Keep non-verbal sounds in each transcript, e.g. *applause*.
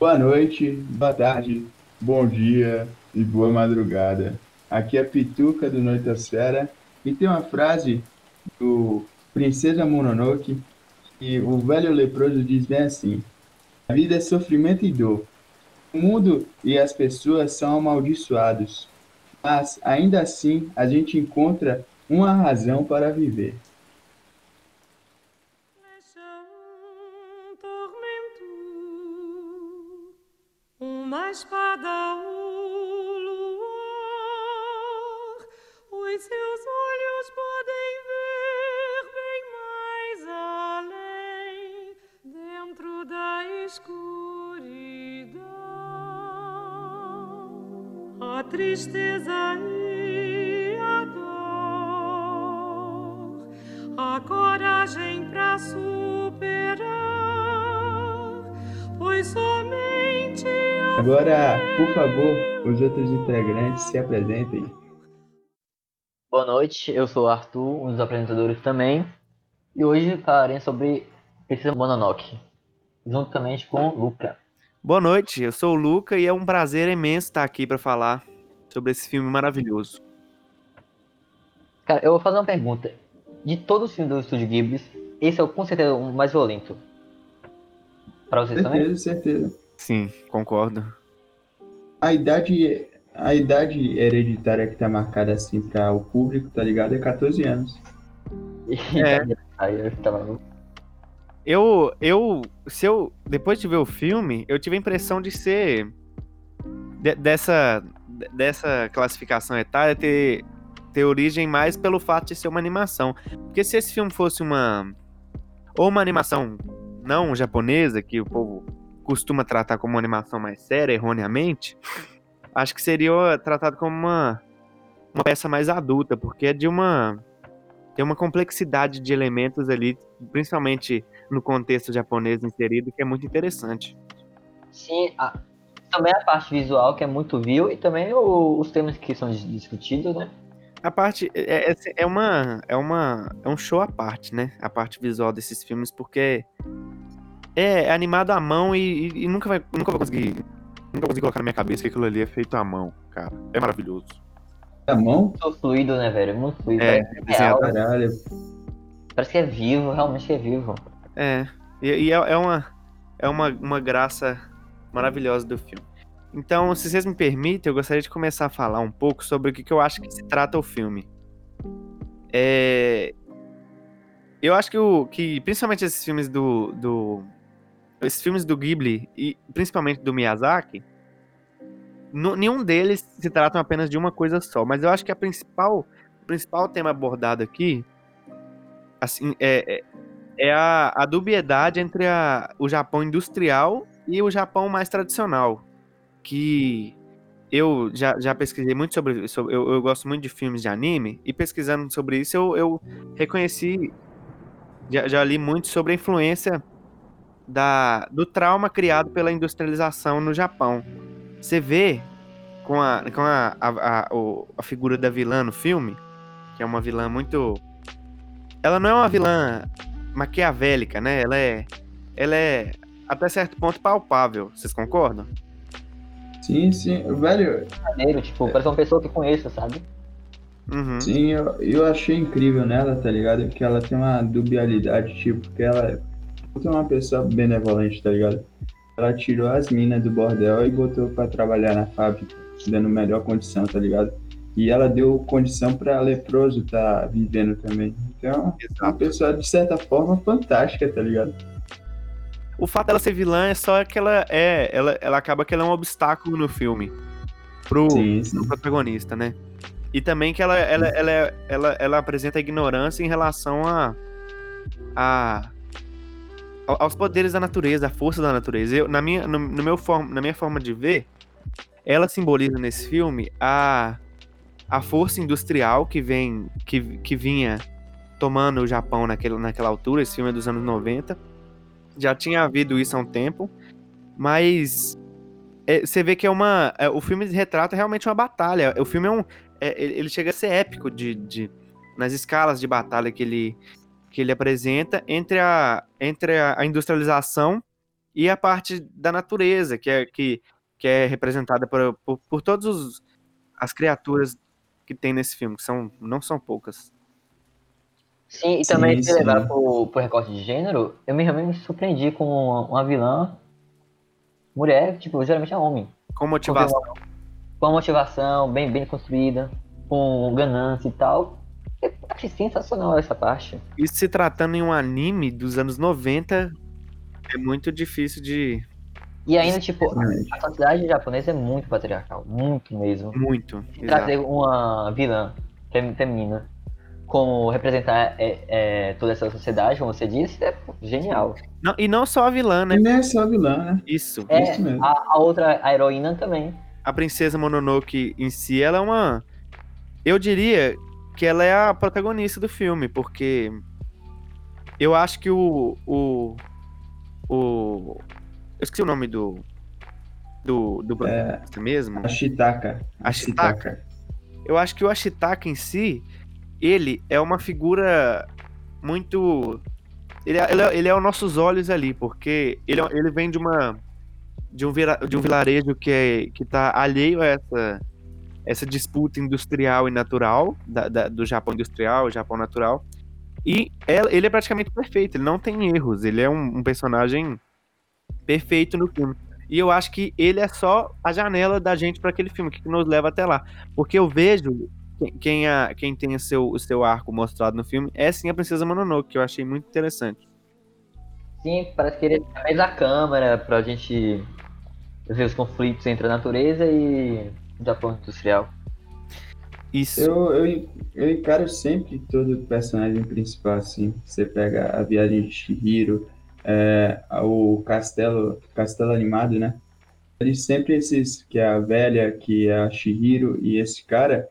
Boa noite, boa tarde, bom dia e boa madrugada. Aqui é Pituca do Noitosfera e tem uma frase do Princesa Mononoke que o velho leproso diz bem assim: A vida é sofrimento e dor. O mundo e as pessoas são amaldiçoados, mas ainda assim a gente encontra uma razão para viver. A tristeza e a dor, a coragem para superar, pois somente Agora, por favor, os outros integrantes se apresentem. Boa noite, eu sou o Arthur, um dos apresentadores também, e hoje falarei sobre Princesa Mononoke, juntamente com o Luca. Boa noite, eu sou o Luca e é um prazer imenso estar aqui para falar sobre esse filme maravilhoso. Cara, eu vou fazer uma pergunta. De todos os filmes do Estúdio Ghibli, esse é com certeza o mais violento. Para vocês certeza, também? Certeza, Sim, concordo. A idade, a idade hereditária que tá marcada assim para o público, tá ligado? É 14 anos. *laughs* É. Aí eu tava... Eu, eu, se eu, depois de ver o filme, eu tive a impressão de ser de- dessa, dessa classificação etária ter, ter origem mais pelo fato de ser uma animação. Porque se esse filme fosse uma ou uma animação não japonesa, que o povo costuma tratar como uma animação mais séria, erroneamente, acho que seria tratado como uma, uma peça mais adulta, porque é de uma tem uma complexidade de elementos ali, principalmente no contexto japonês inserido, que é muito interessante. Sim, a- também a parte visual, que é muito vil, e também o- os temas que são dis- discutidos, né? A parte é, é, é uma é uma é um show à parte, né? A parte visual desses filmes, porque é animado à mão e, e- e nunca vai nunca vou conseguir nunca vou conseguir colocar na minha cabeça que aquilo ali é feito à mão, cara. É maravilhoso. Tá bom? Muito fluido, né, velho? Muito fluido. É, parece, que é Caralho. parece que é vivo, realmente que é vivo. É, e, e é, é uma, é uma, uma graça maravilhosa do filme. Então, se vocês me permitem, eu gostaria de começar a falar um pouco sobre o que, que eu acho que se trata o filme. É, eu acho que, o, que principalmente esses filmes do, do. Esses filmes do Ghibli, e principalmente do Miyazaki, nenhum deles se tratam apenas de uma coisa só. Mas eu acho que a principal, o principal tema abordado aqui assim, é, é, é a, a dubiedade entre a- o Japão industrial e o Japão mais tradicional. Que eu já, já pesquisei muito sobre isso. Eu, eu gosto muito de filmes de anime, e pesquisando sobre isso, eu, eu reconheci. Já, já li muito sobre a influência da, do trauma criado pela industrialização no Japão. Você vê com a, com a, a, a, a figura da vilã no filme, que é uma vilã muito. Ela não é uma vilã maquiavélica, né? Ela é. Ela é até certo ponto palpável. Vocês concordam? Sim, sim. Velho, Maneiro, tipo, parece uma pessoa que conheço, sabe? Uhum. sim, eu, eu achei incrível nela, tá ligado? Que ela tem uma dubialidade, tipo, que ela é uma pessoa benevolente, tá ligado? Ela tirou as minas do bordel e botou pra trabalhar na fábrica, dando melhor condição, tá ligado? E ela deu condição pra leproso tá vivendo também. Então, é uma pessoa, de certa forma, fantástica, tá ligado? O fato dela ser vilã é só que ela é. Ela, ela acaba que ela é um obstáculo no filme. Pro, Sim, sim. pro protagonista, né? E também que ela, ela, ela, ela, ela apresenta ignorância em relação a, a ao- aos poderes da natureza, à força da natureza. Eu, na, minha, no, no meu form, na minha forma de ver, ela simboliza nesse filme a, a força industrial que vem que, que vinha tomando o Japão naquele, naquela altura. Esse filme é dos anos 90. Já tinha havido isso há um tempo, mas é, você vê que é uma. é, o filme retrata realmente uma batalha. O filme é um. é, ele chega a ser épico de, de- nas escalas de batalha que ele, que ele apresenta entre a, entre a industrialização e a parte da natureza, que é, que, que é representada por, por, por todas as criaturas que tem nesse filme, que são, não são poucas. Sim, e Sim, também se sim. levar pro, pro recorte de gênero, eu me realmente me surpreendi com uma, uma vilã mulher, tipo, geralmente é homem. Com motivação. Com uma motivação bem, bem construída, com ganância e tal. Eu achei sensacional essa parte. Isso se tratando em um anime dos anos 90, é muito difícil de. E ainda, tipo, a sociedade japonesa é muito patriarcal, muito mesmo. Muito. Se trazer uma vilã fem- feminina como representar é, é, toda essa sociedade, como você disse, é genial. Não, e não só a vilã, né? E não é só vilã, né? Isso. É, Isso mesmo. a, a outra, a heroína também. A princesa Mononoke em si, ela é uma. Eu diria que ela é a protagonista do filme, porque eu acho que o. O. o eu esqueci o nome do. Do, do protagonista mesmo. A Shitaka. A Shitaka? Eu acho que o Ashitaka em si, ele é uma figura muito. Ele é, ele é, ele é os nossos olhos ali, porque ele, é- ele vem de uma. De um, vira- de um vilarejo que, é, que tá alheio a essa, essa disputa industrial e natural, da- da- do Japão industrial, Japão natural. E ela- ele é praticamente perfeito, ele não tem erros, ele é um, um personagem perfeito no filme. E eu acho que ele é só a janela da gente para aquele filme, que nos leva até lá. Porque eu vejo quem, quem, a, quem tem o seu, o seu arco mostrado no filme é sim a Princesa Mononoke, que eu achei muito interessante. Sim, parece que ele fez a câmera pra gente ver os conflitos entre a natureza e o Japão industrial. Isso. Eu, eu, eu encaro sempre todo personagem principal assim. Você pega a viagem de Shihiro, é, o castelo, castelo animado, né? Eles sempre esses, que é a velha, que é a Shihiro e esse cara,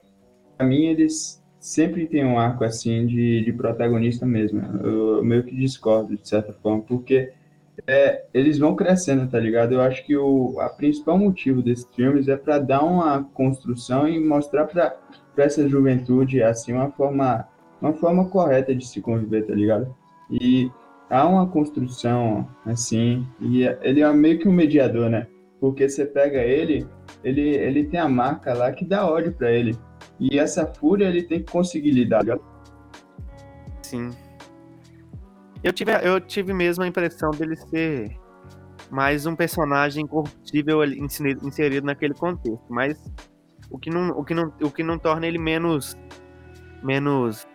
mim eles sempre têm um arco assim de, de protagonista mesmo. Eu, meio que discordo de certa forma, porque é, eles vão crescendo, tá ligado? Eu acho que o a principal motivo desses filmes é para dar uma construção e mostrar para essa juventude assim uma forma uma forma correta de se conviver, tá ligado? E há uma construção assim e ele é meio que um mediador, né? Porque você pega ele, ele ele tem a marca lá que dá ódio para ele. E essa fúria ele tem que conseguir lidar. Sim. Eu tive, eu tive mesmo a impressão dele ser mais um personagem corruptível inserido, naquele contexto, mas o que não, o que não, o que não torna ele menos menos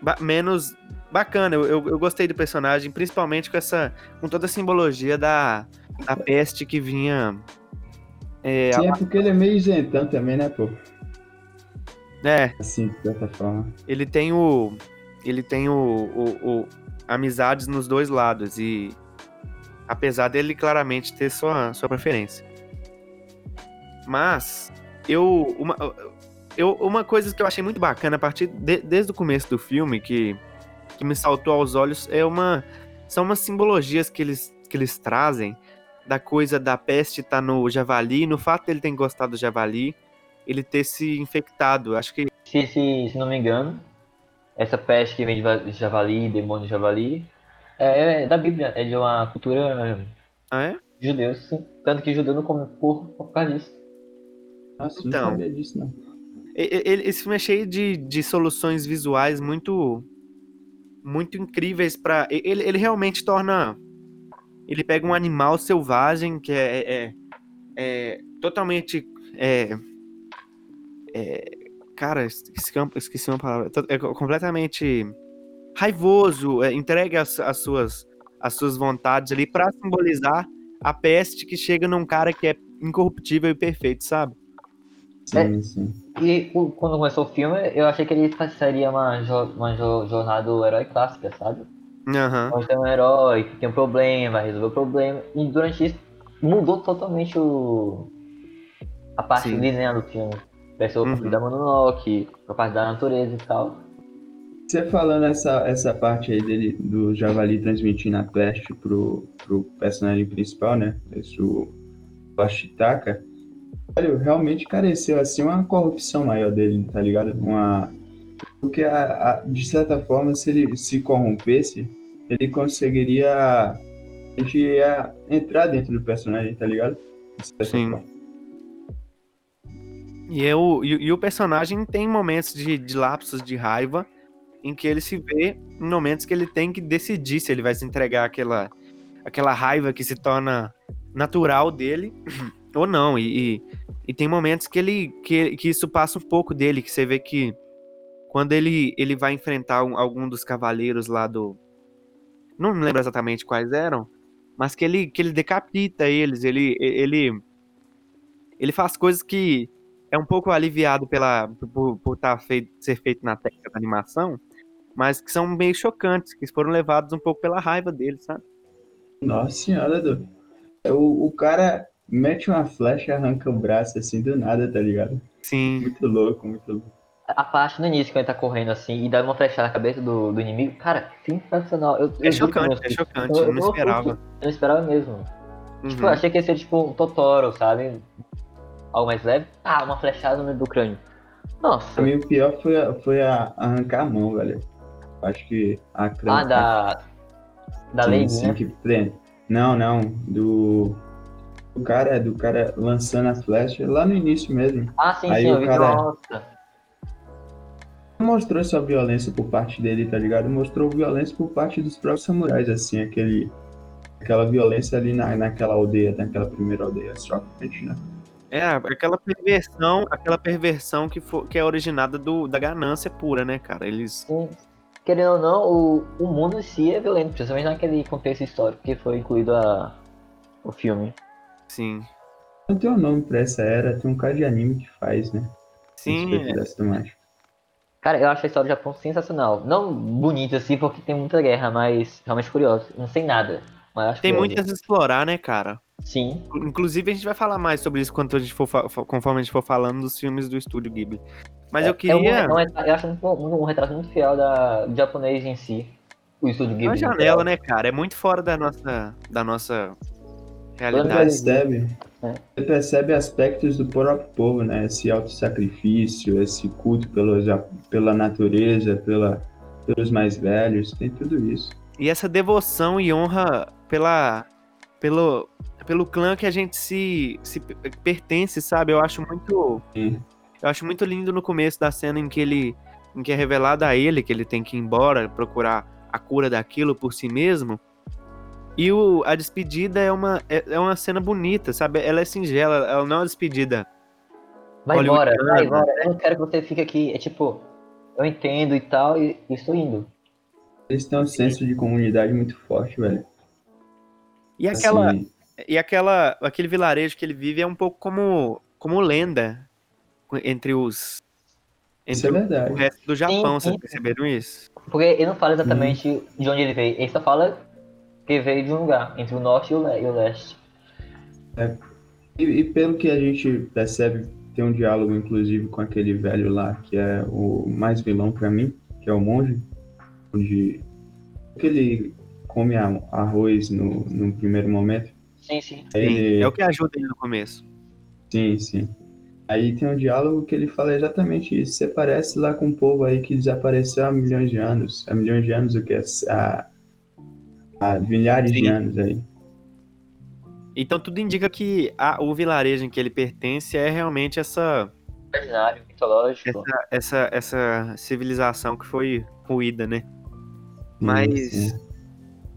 ba- menos bacana. Eu, eu, eu gostei do personagem, principalmente com essa com toda a simbologia da, da peste que vinha é, Sim, é porque ele é meio isentão também, né, pô? É, Assim, de certa forma. ele tem o ele tem o, o- o- amizades nos dois lados e apesar dele claramente ter sua, sua preferência mas eu uma, eu uma coisa que eu achei muito bacana a partir de- desde o começo do filme que, que me saltou aos olhos é uma são umas simbologias que eles que eles trazem da coisa da peste estar no javali no fato dele ter gostado do javali ele ter se infectado acho que Se, se, se não me engano, essa peste que vem de va- de javali, demônio de javali, é, é da Bíblia, é de uma cultura ah, é? judeu, sim. Tanto que judeu não come porco por causa disso. Nossa, Então. não sabia disso, não. Ele- esse filme é cheio de, de soluções visuais muito muito incríveis para ele, ele realmente torna ele pega um animal selvagem que é, é, é totalmente é, é, cara esqueci, uma- esqueci uma palavra é completamente raivoso é, entregue as, as suas as suas vontades ali para simbolizar a peste que chega num cara que é incorruptível e perfeito sabe Sim, sim. E quando começou o filme, eu achei que ele seria uma, jo- uma jo- jornada do herói clássica, sabe? Aham. Onde tem um herói que tem um problema, vai resolver o problema. E durante isso, mudou totalmente o... a parte Sim. linear do filme. Pensou o Uhum. da Mononoke, a parte da natureza e tal. Você falando essa, essa parte aí dele, do Javali transmitindo a peste pro, pro personagem principal, né? Esse, o Ashitaka. Olha, realmente careceu, assim, uma corrupção maior dele, tá ligado? Uma... Porque, a, a- de certa forma, se ele se corrompesse, ele conseguiria a gente ia entrar dentro do personagem, tá ligado? De certa Sim. forma. E, eu, e, e o personagem tem momentos de, de lapsos de raiva em que ele se vê em momentos que ele tem que decidir se ele vai se entregar aquela, aquela raiva que se torna natural dele *clears throat* ou não. E, e, e tem momentos que ele que, que isso passa um pouco dele, que você vê que quando ele, ele vai enfrentar um- algum dos cavaleiros lá do. Não me lembro exatamente quais eram, mas que ele, que ele decapita eles, ele, ele, ele faz coisas que é um pouco aliviado pela, por, por tá feito, ser feito na técnica da animação, mas que são meio chocantes, que foram levados um pouco pela raiva dele, sabe? Nossa senhora, Edu. O, o cara mete uma flecha e arranca o braço assim do nada, tá ligado? Sim, Muito louco, muito louco. A parte no início, quando ele tá correndo assim e dá uma flechada na cabeça do, do inimigo, cara, sensacional. Eu, é que eu chocante, é chocante, Eu- eu não esperava. Eu não esperava mesmo. Tipo, eu Uhum. achei que ia ser tipo um Totoro, sabe? Algo mais leve. Ah, uma flechada no meio do crânio. Nossa. Pra mim, o pior foi, a- foi a, arrancar a mão, velho. Acho que a Ah, crânio. da. Da Lady, sim, né? que prende. Não, não. Do. Do cara, do cara lançando a flecha lá no início mesmo. Ah, sim, Aí sim, o eu vi. cara- Nossa. Mostrou essa violência por parte dele, tá ligado? Mostrou violência por parte dos próprios samurais, assim, aquele. Aquela violência ali na, naquela aldeia, naquela primeira aldeia. Chocante, né? É, aquela perversão, aquela perversão que, for, que é originada do, da ganância pura, né, cara? Eles. Sim. Querendo ou não, o, o mundo em si é violento, principalmente naquele contexto histórico que foi incluído a, o filme. Sim. Não tem um nome pra essa era, tem um cara de anime que faz, né? Sim, temática. Cara, eu acho a história do Japão sensacional. Não bonita assim, porque tem muita guerra, mas realmente curioso. Não sei nada, mas acho tem curioso. muitas a explorar, né, cara? Sim, Inclusive, a gente vai falar mais sobre isso quando a gente for, conforme a gente for falando dos filmes do estúdio Ghibli. Mas eu É um, queria. é um retra- eu acho muito, um retrato muito fiel da, do japonês em si. O estúdio É Ghibli. uma no janela, né, cara? É muito fora da nossa, da nossa Você realidade. percebe, É. você percebe aspectos do próprio povo, né? Esse auto-sacrifício, esse culto pelo, pela natureza, pela, pelos mais velhos, tem tudo isso. E essa devoção e honra pela, pelo, pelo clã que a gente se, se pertence, sabe? Eu acho muito. Sim. Eu acho muito lindo no começo da cena em que ele. Em que é revelado a ele que ele tem que ir embora, procurar a cura daquilo por si mesmo. E o, a despedida é uma, é, é uma cena bonita, sabe? Ela é singela, ela não é uma despedida. Vai embora, vai embora. Eu não quero que você fique aqui. É tipo, eu entendo e tal, e, e estou indo. Eles têm um senso de comunidade muito forte, velho. E aquela, Assim, E aquela, aquele vilarejo que ele vive é um pouco como, como lenda entre os isso entre é o- o verdade. resto do Japão, sim. vocês perceberam isso? Porque ele não fala exatamente de onde ele veio. Ele só fala que veio de um lugar, entre o norte e o, le- e o leste. E, e pelo que a gente percebe, tem um diálogo, inclusive, com aquele velho lá, que é o mais vilão pra mim, que é o monge, onde ele come arroz no, no primeiro momento. Sim, sim. Sim, É o que ajuda ele no começo. Sim, sim. Aí tem um diálogo que ele fala exatamente isso. Você parece lá com um povo aí que desapareceu há milhões de anos. Há milhões de anos o que? Há, há milhares de Sim. anos aí. Então tudo indica que a- o vilarejo em que ele pertence é realmente essa, Imaginário, mitológico. essa, essa civilização que foi ruída, né? Mas Sim.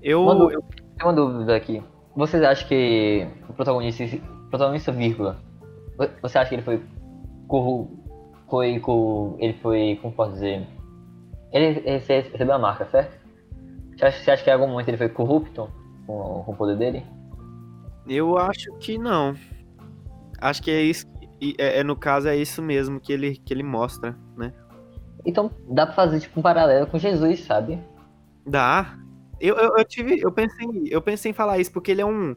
eu, Mano, eu- Tem uma dúvida aqui. Vocês acham que o protagonista, protagonista vírgula, vo- você acha que ele foi foi co, ele foi, como posso dizer, ele rece- recebeu a marca, certo? Você acha, você acha que em algum momento ele foi corrupto com, com o poder dele? eu acho que não. Acho que é isso. É, é- no caso, é isso mesmo que ele, que ele mostra, né? Então dá pra fazer tipo um paralelo com Jesus, sabe? Dá. Eu, eu, eu tive. Eu pensei, eu pensei em falar isso, porque ele é um.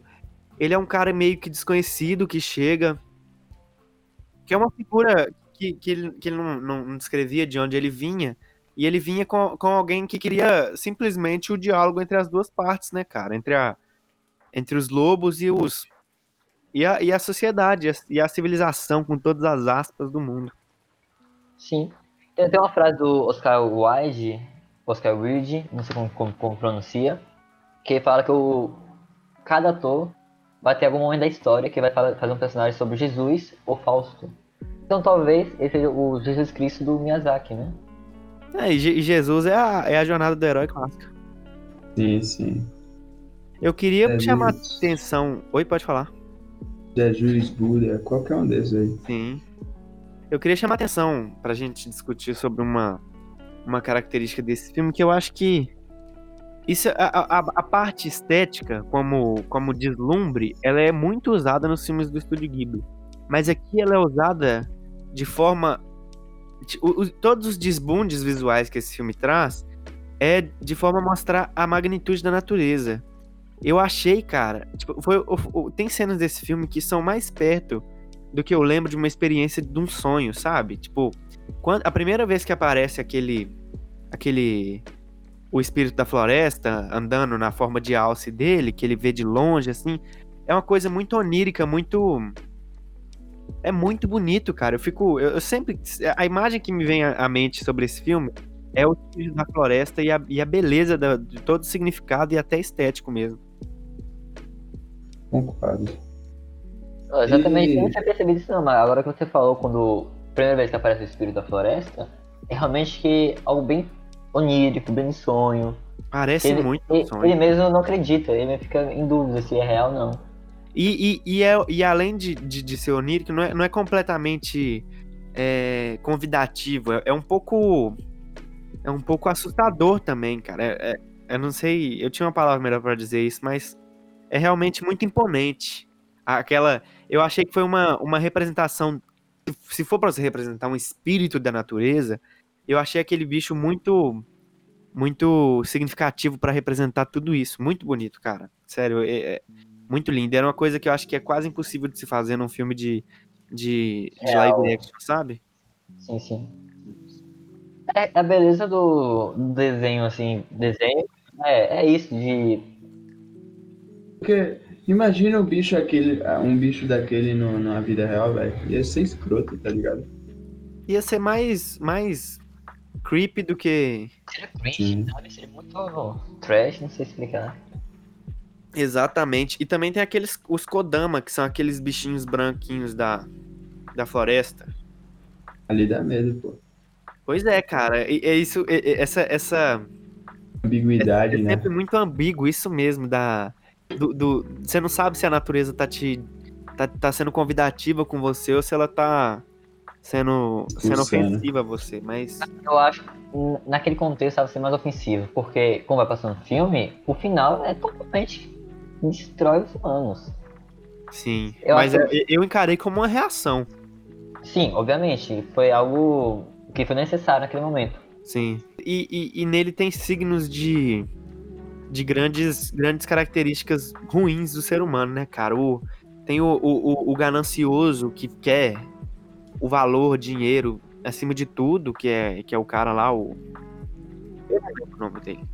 Ele é um cara meio que desconhecido que chega. Que é uma figura que, que ele, que ele não, não, descrevia de onde ele vinha. E ele vinha com, com alguém que queria simplesmente o diálogo entre as duas partes, né, cara? Entre, a, entre os lobos e os. E a, e a sociedade, e a- e a civilização, com todas as aspas do mundo. Sim. Tem, tem uma frase do Oscar Wilde, Oscar Wilde, não sei como, como, como pronuncia, que ele fala que o, cada ator vai ter algum momento da história que vai fa- fazer um personagem sobre Jesus ou Fausto. Então talvez esse seja o Jesus Cristo do Miyazaki, né? É, e Je- Jesus é a, é a jornada do herói clássica. Sim, sim. Eu queria É chamar a atenção. Oi, pode falar. Jesus, Buda, qualquer um desses aí. Sim. Eu queria chamar a atenção pra gente discutir sobre uma, uma característica desse filme que eu acho que. Isso, a, a, a parte estética, como, como deslumbre, ela é muito usada nos filmes do Estúdio Ghibli. Mas aqui ela é usada de forma. o- o- todos os desbundes visuais que esse filme traz é de forma a mostrar a magnitude da natureza. Eu achei, cara. Tipo, foi, o- tem cenas desse filme que são mais perto do que eu lembro de uma experiência de um sonho, sabe? Tipo, quando, a primeira vez que aparece aquele. aquele. o espírito da floresta andando na forma de alce dele, que ele vê de longe, assim, é uma coisa muito onírica, muito. É muito bonito, cara. Eu fico. Eu, eu sempre. A imagem que me vem à mente sobre esse filme é o espírito da floresta e a, e a beleza da- de todo o significado e até estético mesmo. Concordo. Ó, Exatamente, E- eu não tinha percebido isso não, mas agora que você falou quando. Primeira vez que aparece o espírito da floresta, é realmente que algo bem onírico, bem sonho. Parece Ele, muito ele, sonho. ele mesmo não acredita, ele fica em dúvida se é real ou não. E, e, e, é, e além de, de, de ser onírico, não é, não é completamente é, convidativo. É, é um pouco. É um pouco assustador também, cara. É- é- eu não sei. Eu tinha uma palavra melhor pra dizer isso, mas é realmente muito imponente. Aquela. Eu achei que foi uma, uma representação. Se for pra você representar um espírito da natureza, eu achei aquele bicho muito. Muito significativo pra representar tudo isso. Muito bonito, cara. Sério, é- é, muito lindo. Era uma coisa que eu acho que é quase impossível de se fazer num filme de, de, de live action, sabe? Sim, sim. É, a beleza do, do desenho, assim, desenho é, é isso, de. Porque imagina um bicho aquele, um bicho daquele no, na vida real, velho. Ia ser escroto, tá ligado? Ia ser mais, mais creepy do que. Seria cringe, sabe? Seria muito trash, não sei explicar. Exatamente. E também tem aqueles. Os Kodama, que são aqueles bichinhos branquinhos da, da floresta. Ali dá medo, pô. Pois é, cara. E, é isso. é- é- essa. essa Ambiguidade, é né? sempre muito ambíguo, isso mesmo, da. Do, do- você não sabe se a natureza tá te. Tá, tá sendo convidativa com você ou se ela tá sendo, sendo Expulsando. ofensiva a você. Mas. Eu acho que hum, naquele contexto sabe ser mais ofensivo, porque como vai passando o filme, o final é totalmente destrói os humanos. Sim. Eu mas acho- eu, eu encarei como uma reação. Sim, obviamente, foi algo que foi necessário naquele momento. Sim. E, e, e nele tem signos de. De grandes, grandes características ruins do ser humano, né, cara? O, tem o, o, o- ganancioso que quer o valor, dinheiro, acima de tudo, que é, que é o cara lá, o. Eu o nome dele.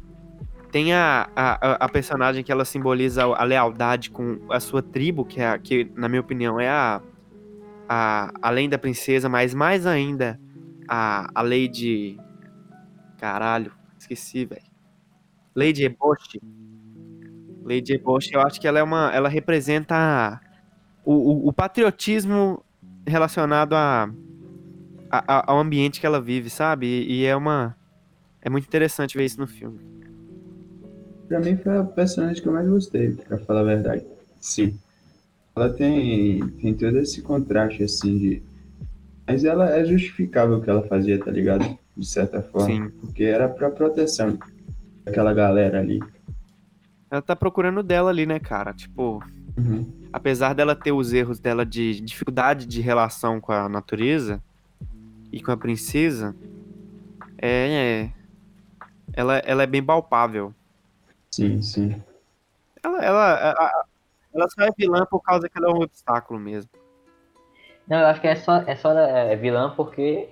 Tem a, a, a- personagem que ela simboliza a lealdade com a sua tribo, que, é que na minha opinião é a, a. Além da princesa, mas mais ainda a, a Lady. Caralho, esqueci, velho. Lady Eboshi. Lady Eboshi, eu acho que ela é uma. Ela representa o, o, o patriotismo relacionado a, a- ao ambiente que ela vive, sabe? E, e é uma. É muito interessante ver isso no filme. Pra mim foi a personagem que eu mais gostei, pra falar a verdade. Sim. Ela tem, tem todo esse contraste, assim, de... Mas ela é justificável o que ela fazia, tá ligado? De certa forma. Sim. Porque era pra proteção daquela galera ali. Ela tá procurando o dela ali, né, cara? Tipo, Uhum. apesar dela ter os erros dela de dificuldade de relação com a natureza e com a princesa, é. Ela, ela é bem palpável. Sim, sim. Ela, ela, a- a- ela só é vilã por causa que ela é um obstáculo mesmo. Não, eu acho que é só, é só é, vilã porque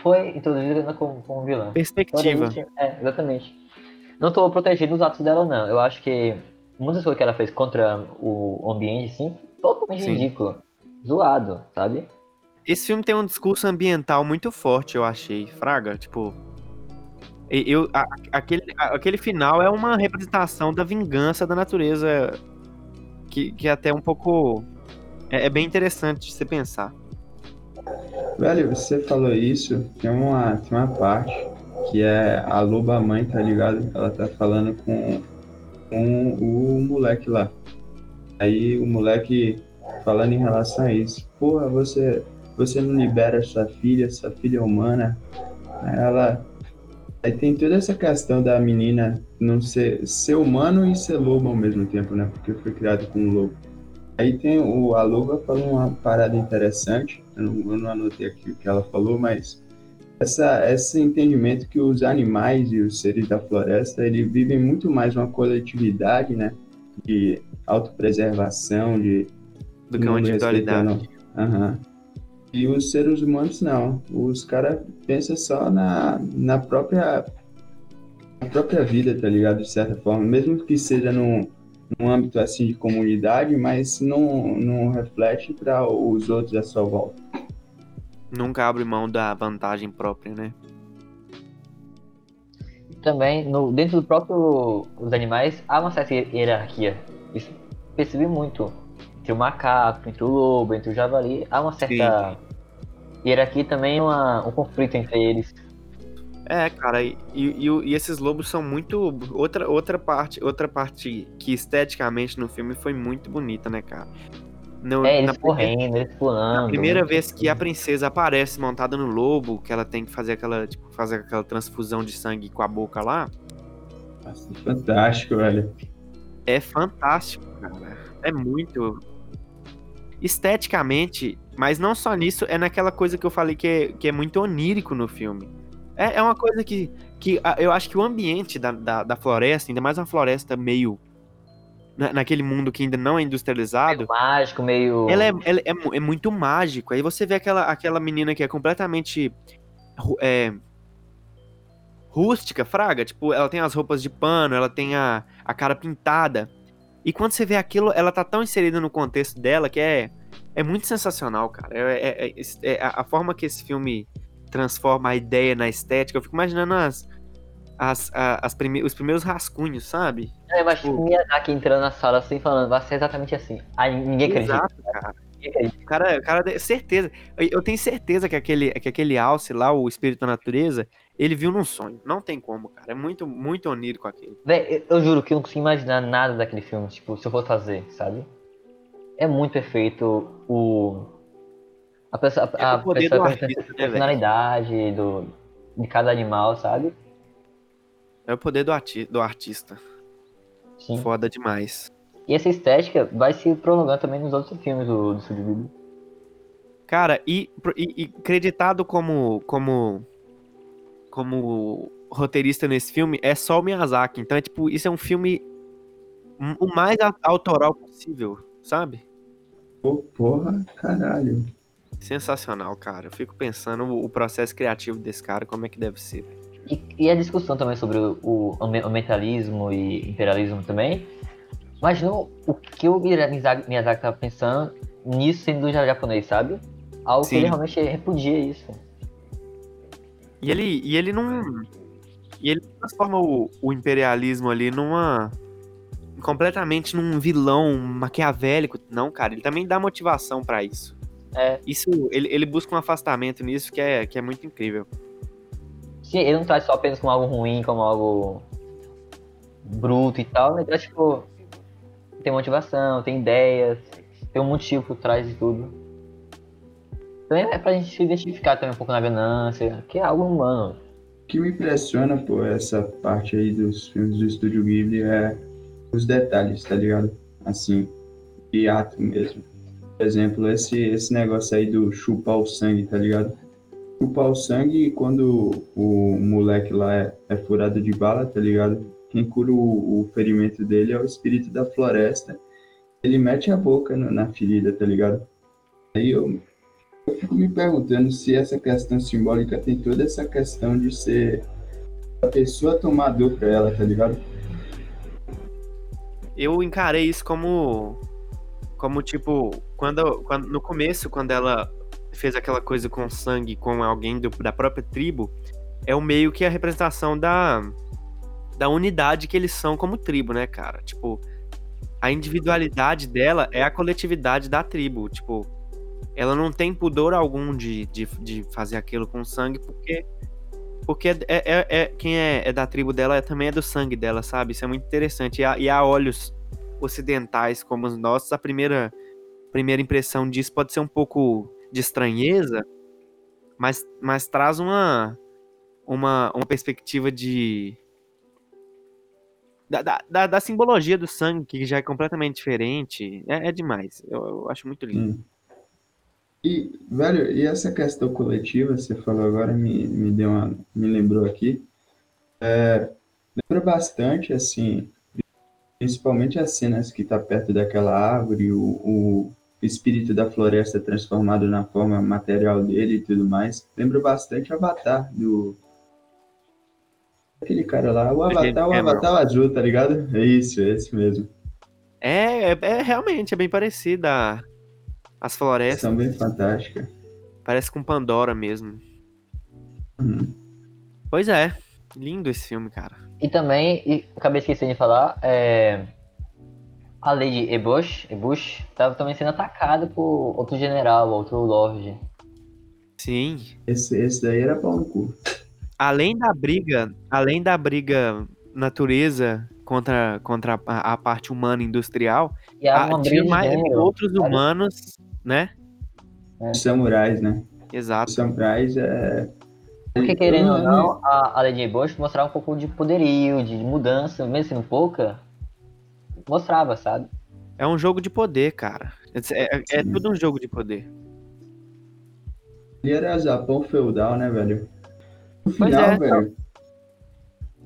foi introduzida como, como vilã. Perspectiva. isso, É, exatamente. Não tô protegendo os atos dela, não. Eu acho que muitas coisas que ela fez contra o ambiente, assim, totalmente Sim. ridículo. Zoado, sabe? Esse filme tem um discurso ambiental muito forte, eu achei. Fraga, tipo. e- Eu, a- aquele, a- aquele final é uma representação da vingança da natureza que, que é até um pouco. É, é bem interessante de você pensar. Velho, você falou isso, tem uma, tem uma parte que é a loba mãe, tá ligado? Ela tá falando com, com o moleque lá. Aí o moleque falando em relação a isso. Porra, você, você não libera sua filha, sua filha é humana. Ela. Aí tem toda essa questão da menina não ser, ser humano e ser lobo ao mesmo tempo, né? Porque foi criado com um lobo. Aí tem o a Loba falou uma parada interessante. Eu não, eu não anotei aqui o que ela falou, mas essa, esse entendimento que os animais e os seres da floresta eles vivem muito mais uma coletividade, né? De autopreservação, de Do que uma individualidade. Aham. E os seres humanos não. Os caras pensam só na, na própria na própria vida, tá ligado? De certa forma, mesmo que seja num, num âmbito assim de comunidade, mas não, não reflete para os outros à sua volta. Nunca abre mão da vantagem própria, né? Também, no, dentro do próprio os animais, há uma certa hier- hierarquia. Isso percebi muito. Entre o macaco, entre o lobo, entre o javali, há uma certa hierarquia e também uma, um conflito entre eles. É, cara, e, e, e esses lobos são muito. Outra, outra parte, outra parte que esteticamente no filme foi muito bonita, né, cara? No- É, na eles primeira- correndo, eles pulando. A primeira vez que a princesa aparece montada no lobo, que ela tem que fazer aquela, tipo, fazer aquela transfusão de sangue com a boca lá, Nossa, fantástico, velho. é fantástico, cara. É muito esteticamente, mas não só nisso, é naquela coisa que eu falei que é, que é muito onírico no filme. É, é uma coisa que, que a- eu acho que o ambiente da, da, da floresta, ainda mais uma floresta meio na- naquele mundo que ainda não é industrializado, Mágico, meio. ela, é, ela é, é muito mágico. Aí você vê aquela, aquela menina que é completamente é, rústica, fraga. Tipo, ela tem as roupas de pano, ela tem a, a cara pintada. E quando você vê aquilo, ela tá tão inserida no contexto dela que é, é muito sensacional, cara. É, é- é- é a forma que esse filme transforma a ideia na estética. Eu fico imaginando as, as, a- as prime- os primeiros rascunhos, sabe? Eu imagino o Miyazaki entrando na sala assim, falando, vai ser exatamente assim. Aí ninguém acredita. Exato, cara. O cara, o cara, certeza. Eu- tenho certeza que aquele, que aquele alce lá, o espírito da natureza, ele viu num sonho. Não tem como, cara. É muito, muito onírico aquele. Véi, eu, eu juro que eu não consigo imaginar nada daquele filme, tipo, se eu fosse fazer, sabe? É muito perfeito o. A pessoa, É a o poder pessoa do com artista, né, velho? personalidade do, de cada animal, sabe? É o poder do, arti do artista. Sim. Foda demais. E essa estética vai se prolongando também nos outros filmes do, do Studio Ghibli. Cara, e, e, e creditado como, como, como roteirista nesse filme é só o Miyazaki. Então é tipo, isso é um filme o mais autoral possível, sabe? Pô, porra, caralho. Sensacional, cara. Eu fico pensando o, o processo criativo desse cara, como é que deve ser. E, e a discussão também sobre o, o ambientalismo e imperialismo também. Imagina o que o Miyazaki, Miyazaki tava pensando nisso sendo japonês, sabe? Algo Sim. que ele realmente repudia isso. E ele, e ele não. E ele transforma o, o imperialismo ali numa. completamente num vilão maquiavélico. Não, cara, ele também dá motivação pra isso. É. Isso, ele, ele busca um afastamento nisso que é, que é muito incrível. Ele não traz só apenas como algo ruim, como algo bruto e tal, mas traz, tipo, tem motivação, tem ideias, tem um motivo por trás de tudo. Também é pra gente se identificar também um pouco na ganância, que é algo humano. O que me impressiona, pô, essa parte aí dos filmes do Estúdio Ghibli é os detalhes, tá ligado? Assim, de ato mesmo. Por exemplo, esse, esse negócio aí do chupar o sangue, tá ligado? Chupar o sangue quando o moleque lá é, é furado de bala, tá ligado? Quem cura o, o ferimento dele é o espírito da floresta. Ele mete a boca no- na ferida, tá ligado? Aí eu, eu fico me perguntando se essa questão simbólica tem toda essa questão de ser a pessoa tomar dor pra ela, tá ligado? Eu encarei isso como. Como, tipo, quando, quando no começo, quando ela fez aquela coisa com sangue com alguém do- da própria tribo, é o meio que a representação da, da unidade que eles são como tribo, né, cara? Tipo, a individualidade dela é a coletividade da tribo. Tipo, ela não tem pudor algum de, de, de fazer aquilo com sangue, porque porque é, é, é- quem é, é da tribo dela é- também é do sangue dela, sabe? Isso é muito interessante. E a, e a olhos ocidentais como os nossos, a primeira, primeira impressão disso pode ser um pouco de estranheza, mas, mas traz uma, uma, uma perspectiva de. Da, da, da- simbologia do sangue, que já é completamente diferente. É, é demais. Eu, eu acho muito lindo. Hum. E, velho, e essa questão coletiva, você falou agora, me, me deu uma, me lembrou aqui. É, lembra bastante, assim, principalmente as cenas que tá perto daquela árvore, o, o espírito da floresta transformado na forma material dele e tudo mais. Lembra bastante Avatar, do... Aquele cara lá, o Avatar, o. Avatar azul, tá ligado? É isso, é esse mesmo. É, é, é realmente, é bem parecida. As florestas. São bem fantásticas. Parece com Pandora mesmo. Uhum. Pois é. Lindo esse filme, cara. E também, e acabei esquecendo de falar, é, a Lady Ebush, Ebush estava também sendo atacada por outro general, outro lord. Sim. Esse, esse daí era pau no cu. Além da briga, além da briga natureza contra, contra a, a parte humana industrial, E há uma tinha briga de mais gênero. outros vários- humanos, né? Os samurais, né? Os Exato. samurais é. Porque querendo ou não, a, a Lady Bush mostrava um pouco de poderio, de mudança, mesmo sendo pouca, mostrava, sabe? É um jogo de poder, cara. É, é- é tudo um jogo de poder. Ele era Japão feudal, né, velho? No final, é. velho.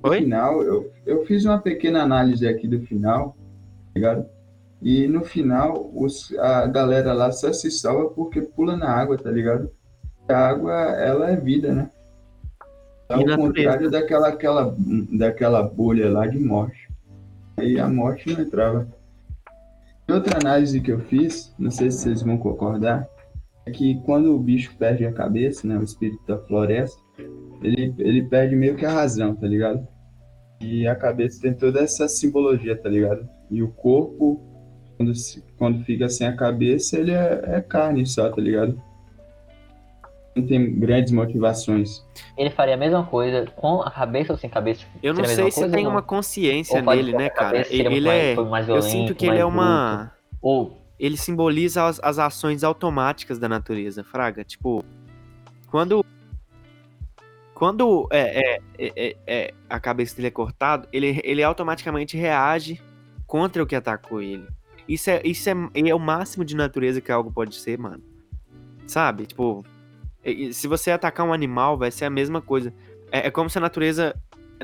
No Oi? final, eu, eu fiz uma pequena análise aqui do final, tá ligado? E no final, os, a galera lá só se salva porque pula na água, tá ligado? A água, ela é vida, né? Ao contrário daquela, aquela, daquela bolha lá de morte. Aí a morte não entrava. E outra análise que eu fiz, não sei se vocês vão concordar, é que quando o bicho perde a cabeça, né, o espírito da floresta, ele, ele perde meio que a razão, tá ligado? E a cabeça tem toda essa simbologia, tá ligado? E o corpo, quando, quando fica sem a cabeça, ele é, é carne só, tá ligado? Não tem grandes motivações. Ele faria a mesma coisa com a cabeça ou sem cabeça? Tipo, Eu não sei se tem uma consciência nele, né, cara? cabeça Ele, ele mais- é. mais Eu violento, sinto que ele é uma. Ou ele simboliza as, as ações automáticas da natureza, Fraga. Tipo, quando. Quando é, é, é, é- é- a cabeça dele é cortada, ele, ele automaticamente reage contra o que atacou ele. Isso é, isso é, é o máximo de natureza que algo pode ser, mano. Sabe? Tipo, e- e se você atacar um animal, vai ser a mesma coisa. É, é como se a natureza.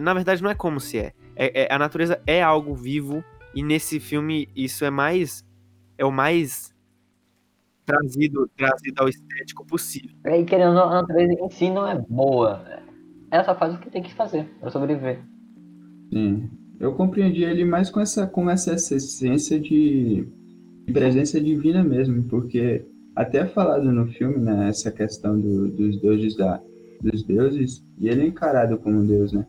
Na verdade, não é como se é. É- é- A natureza é algo vivo, e nesse filme isso é mais é o mais trazido, trazido ao estético possível. aí, querendo ou não, a natureza em si não é boa. Ela só faz o que tem que fazer pra sobreviver. Sim. Eu compreendi ele mais com essa, com essa essência de, de presença divina mesmo, porque até falado no filme, né, essa questão do- dos deuses da, dos deuses, e ele é encarado como um deus, né?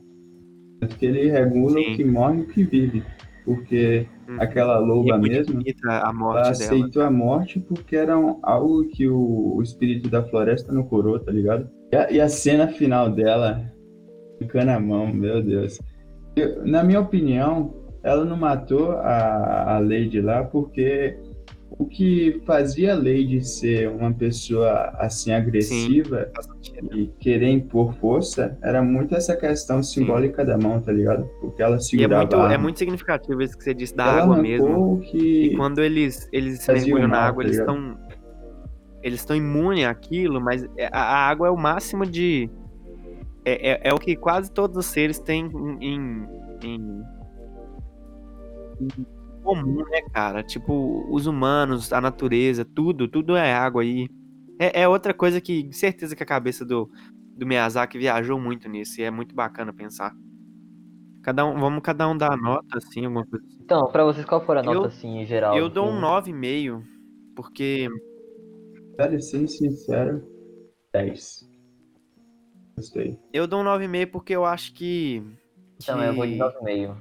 Tanto que ele regula Sim. o que morre e o que vive, porque Hum. aquela E é mesmo, ela dela. aceitou a morte porque era um- algo que o, o espírito da floresta não curou, tá ligado? E a, e a cena final dela, ficando a mão, meu Deus. Eu- na minha opinião, ela não matou a, a Lady lá porque o que fazia a Lady ser uma pessoa assim agressiva e querer impor força era muito essa questão simbólica da mão, tá ligado? Porque ela E é segurava muito, a é muito significativo isso que você disse da ela água mesmo. que E quando eles, eles se mergulham na água, tá eles estão. Eles estão imunes àquilo, mas é- a, água é o máximo de. É, é, é o que quase todos os seres têm em, em- em comum, né, cara? Tipo, os humanos, a natureza, tudo, tudo é água aí. É, é outra coisa que, certeza que a cabeça do, do Miyazaki viajou muito nisso, e é muito bacana pensar. Cada um, vamos cada um dar a nota, assim, alguma coisa assim. Então, pra vocês, qual for a Eu- nota, assim, em geral? Eu do dou um filme? 9,5, porque Velho, sendo sincero, 10. Gostei. eu dou um 9,5 porque eu acho que, Também, eu vou de que 9,5.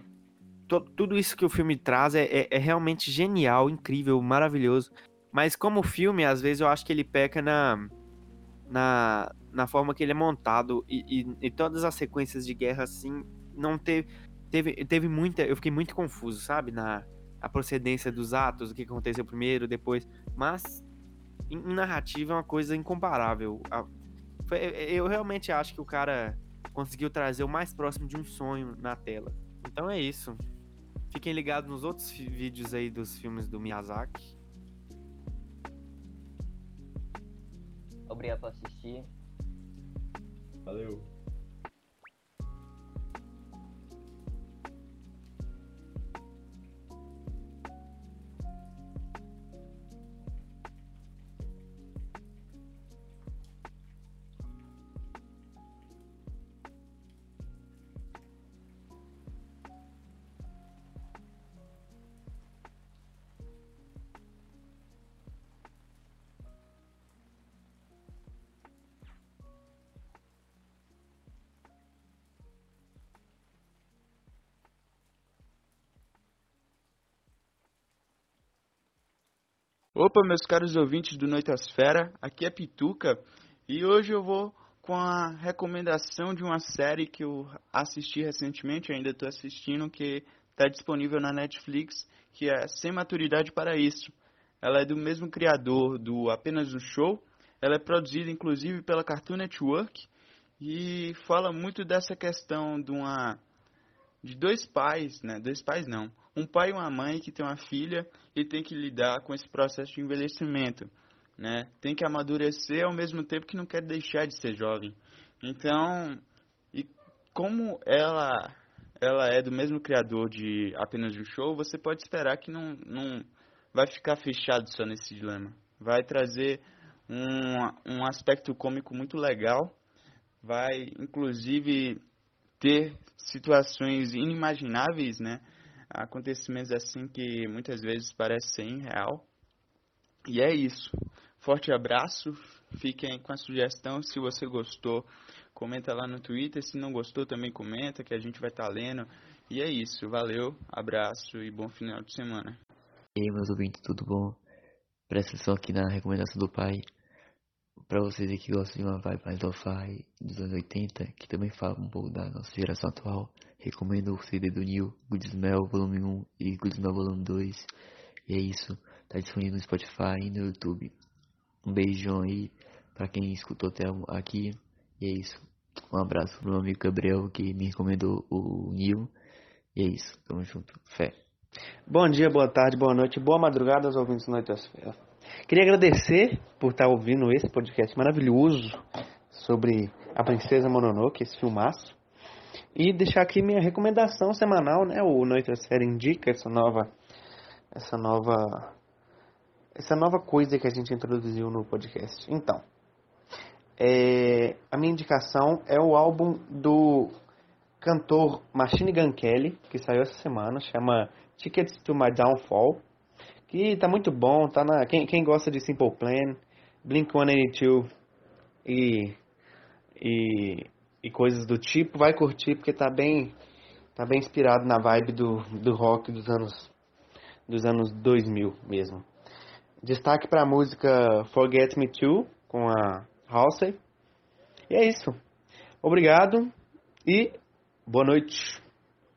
Tudo isso que o filme traz é, é- é realmente genial, incrível, maravilhoso. Mas como filme, às vezes eu acho que ele peca na, na, na forma que ele é montado. E, e- e todas as sequências de guerra, assim, não teve, teve. Teve muita. Eu fiquei muito confuso, sabe? Na a procedência dos atos, o que aconteceu primeiro, depois. Mas, em, em narrativa, é uma coisa incomparável. A- foi- eu realmente acho que o cara conseguiu trazer o mais próximo de um sonho na tela. Então é isso. Fiquem ligados nos outros vídeos aí dos filmes do Miyazaki. Obrigado por assistir. Valeu. Opa, meus caros ouvintes do Noitasfera, aqui é Pituca e hoje eu vou com a recomendação de uma série que eu assisti recentemente, ainda estou assistindo, que está disponível na Netflix, que é Sem Maturidade para Isso. Ela é do mesmo criador do Apenas um Show, ela é produzida inclusive pela Cartoon Network e fala muito dessa questão de uma de dois pais, né? Dois pais não. Um pai e uma mãe que tem uma filha e tem que lidar com esse processo de envelhecimento, né? Tem que amadurecer ao mesmo tempo que não quer deixar de ser jovem. Então, e como ela ela é do mesmo criador de apenas um show, você pode esperar que não, não vai ficar fechado só nesse dilema. Vai trazer um, um aspecto cômico muito legal. Vai, inclusive, ter situações inimagináveis, né? Acontecimentos assim que muitas vezes parecem irreal. E é isso. Forte abraço. Fiquem com a sugestão. Se você gostou, comenta lá no Twitter. Se não gostou, também comenta, que a gente vai estar lendo. E é isso. Valeu, abraço e bom final de semana. E aí, meus ouvintes, tudo bom? Presta atenção aqui na recomendação do pai. Pra vocês aí que gostam de uma vibe mais lo-fi dos anos 80, que também fala um pouco da nossa geração atual, recomendo o CD do Neil, Good Smell Volume 1 e Good Smell Volume 2. E é isso, tá disponível no Spotify e no YouTube. Um beijão aí pra quem escutou até aqui. E é isso. Um abraço pro meu amigo Gabriel que me recomendou o Neil. E é isso, tamo junto. Fé. Bom dia, boa tarde, boa noite, boa madrugada aos ouvintes do Noitosfera. Queria agradecer por estar ouvindo esse podcast maravilhoso sobre a Princesa Mononoke, esse filmaço. E deixar aqui minha recomendação semanal, né? O Noitosfera indica essa nova essa nova essa nova coisa que a gente introduziu no podcast. Então, é, a minha indicação é o álbum do cantor Machine Gun Kelly, que saiu essa semana, chama Tickets to My Downfall, que tá muito bom, tá na quem, quem gosta de Simple Plan, Blink-182 e, e e coisas do tipo, vai curtir porque tá bem tá bem inspirado na vibe do, do rock dos anos dos anos 2000 mesmo. Destaque para a música Forget Me Too com a Halsey. E é isso. Obrigado e boa noite.